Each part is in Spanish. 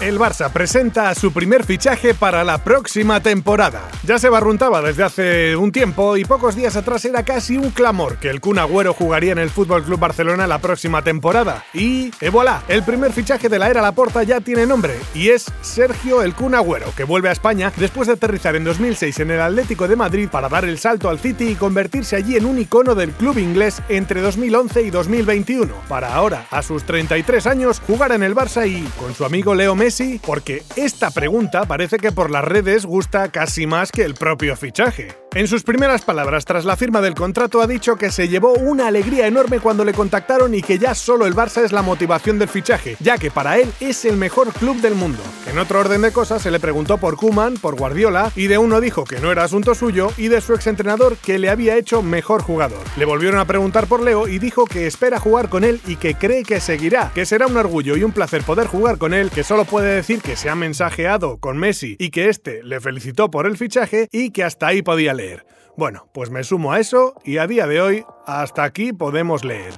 El Barça presenta su primer fichaje para la próxima temporada. Ya se barruntaba desde hace un tiempo y pocos días atrás era casi un clamor que el Kun Agüero jugaría en el Fútbol Club Barcelona la próxima temporada. Y, et voilà, el primer fichaje de la era Laporta ya tiene nombre y es Sergio el Kun Agüero, que vuelve a España después de aterrizar en 2006 en el Atlético de Madrid para dar el salto al City y convertirse allí en un icono del club inglés entre 2011 y 2021. Para ahora, a sus 33 años, jugar en el Barça y, con su amigo Leo Messi, sí, porque esta pregunta parece que por las redes gusta casi más que el propio fichaje. En sus primeras palabras tras la firma del contrato ha dicho que se llevó una alegría enorme cuando le contactaron y que ya solo el Barça es la motivación del fichaje, ya que para él es el mejor club del mundo. En otro orden de cosas se le preguntó por Kuman, por Guardiola, y de uno dijo que no era asunto suyo y de su exentrenador que le había hecho mejor jugador. Le volvieron a preguntar por Leo y dijo que espera jugar con él y que cree que seguirá, que será un orgullo y un placer poder jugar con él, que solo puede decir que se ha mensajeado con Messi y que este le felicitó por el fichaje y que hasta ahí podía leer. Bueno, pues me sumo a eso y a día de hoy hasta aquí podemos leer.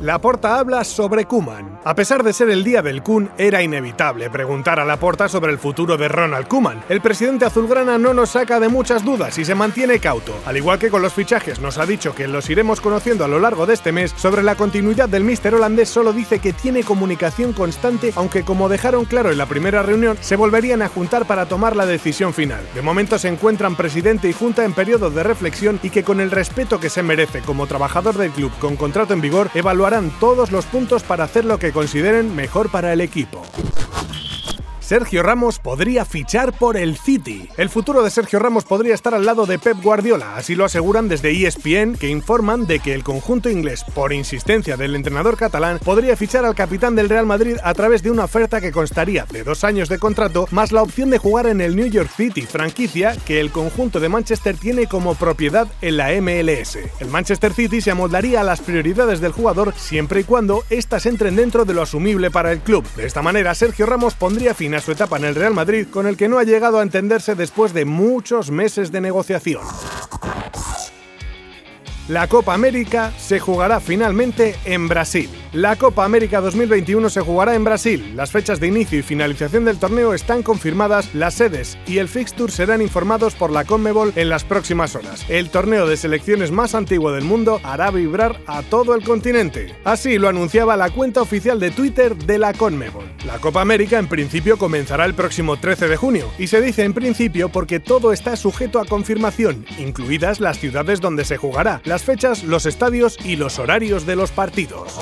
Laporta habla sobre Kuman. A pesar de ser el día del Kun, era inevitable preguntar a Laporta sobre el futuro de Ronald Kuman. El presidente azulgrana no nos saca de muchas dudas y se mantiene cauto. Al igual que con los fichajes, nos ha dicho que los iremos conociendo a lo largo de este mes. Sobre la continuidad del míster holandés, solo dice que tiene comunicación constante, aunque como dejaron claro en la primera reunión, se volverían a juntar para tomar la decisión final. De momento se encuentran presidente y junta en periodo de reflexión y que con el respeto que se merece como trabajador del club con contrato en vigor, evaluará todos los puntos para hacer lo que consideren mejor para el equipo. Sergio Ramos podría fichar por el City. El futuro de Sergio Ramos podría estar al lado de Pep Guardiola, así lo aseguran desde ESPN, que informan de que el conjunto inglés, por insistencia del entrenador catalán, podría fichar al capitán del Real Madrid a través de una oferta que constaría de dos años de contrato, más la opción de jugar en el New York City, franquicia que el conjunto de Manchester tiene como propiedad en la MLS. El Manchester City se amoldaría a las prioridades del jugador siempre y cuando éstas entren dentro de lo asumible para el club. De esta manera, Sergio Ramos pondría fin su etapa en el Real Madrid, con el que no ha llegado a entenderse después de muchos meses de negociación. La Copa América se jugará finalmente en Brasil. La Copa América 2021 se jugará en Brasil. Las fechas de inicio y finalización del torneo están confirmadas, las sedes y el fixture serán informados por la Conmebol en las próximas horas. El torneo de selecciones más antiguo del mundo hará vibrar a todo el continente. Así lo anunciaba la cuenta oficial de Twitter de la Conmebol. La Copa América en principio comenzará el próximo 13 de junio y se dice en principio porque todo está sujeto a confirmación, incluidas las ciudades donde se jugará, las fechas, los estadios y los horarios de los partidos.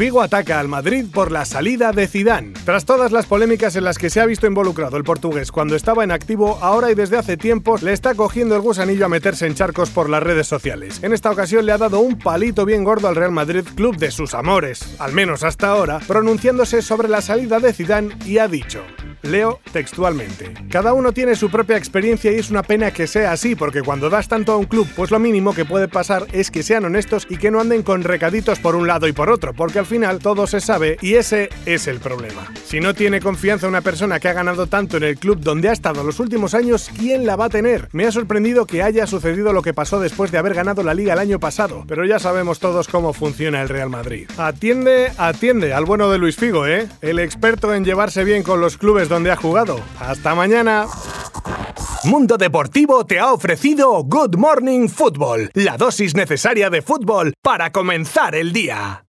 Figo ataca al Madrid por la salida de Zidane. Tras todas las polémicas en las que se ha visto involucrado el portugués cuando estaba en activo, ahora y desde hace tiempo le está cogiendo el gusanillo a meterse en charcos por las redes sociales. En esta ocasión le ha dado un palito bien gordo al Real Madrid, club de sus amores, al menos hasta ahora, pronunciándose sobre la salida de Zidane y ha dicho: Leo textualmente. Cada uno tiene su propia experiencia y es una pena que sea así, porque cuando das tanto a un club, pues lo mínimo que puede pasar es que sean honestos y que no anden con recaditos por un lado y por otro, porque al final todo se sabe y ese es el problema. Si no tiene confianza una persona que ha ganado tanto en el club donde ha estado los últimos años, ¿quién la va a tener? Me ha sorprendido que haya sucedido lo que pasó después de haber ganado la liga el año pasado, pero ya sabemos todos cómo funciona el Real Madrid. Atiende, atiende al bueno de Luis Figo, ¿eh? El experto en llevarse bien con los clubes donde ha jugado. Hasta mañana. Mundo Deportivo te ha ofrecido Good Morning Football, la dosis necesaria de fútbol para comenzar el día.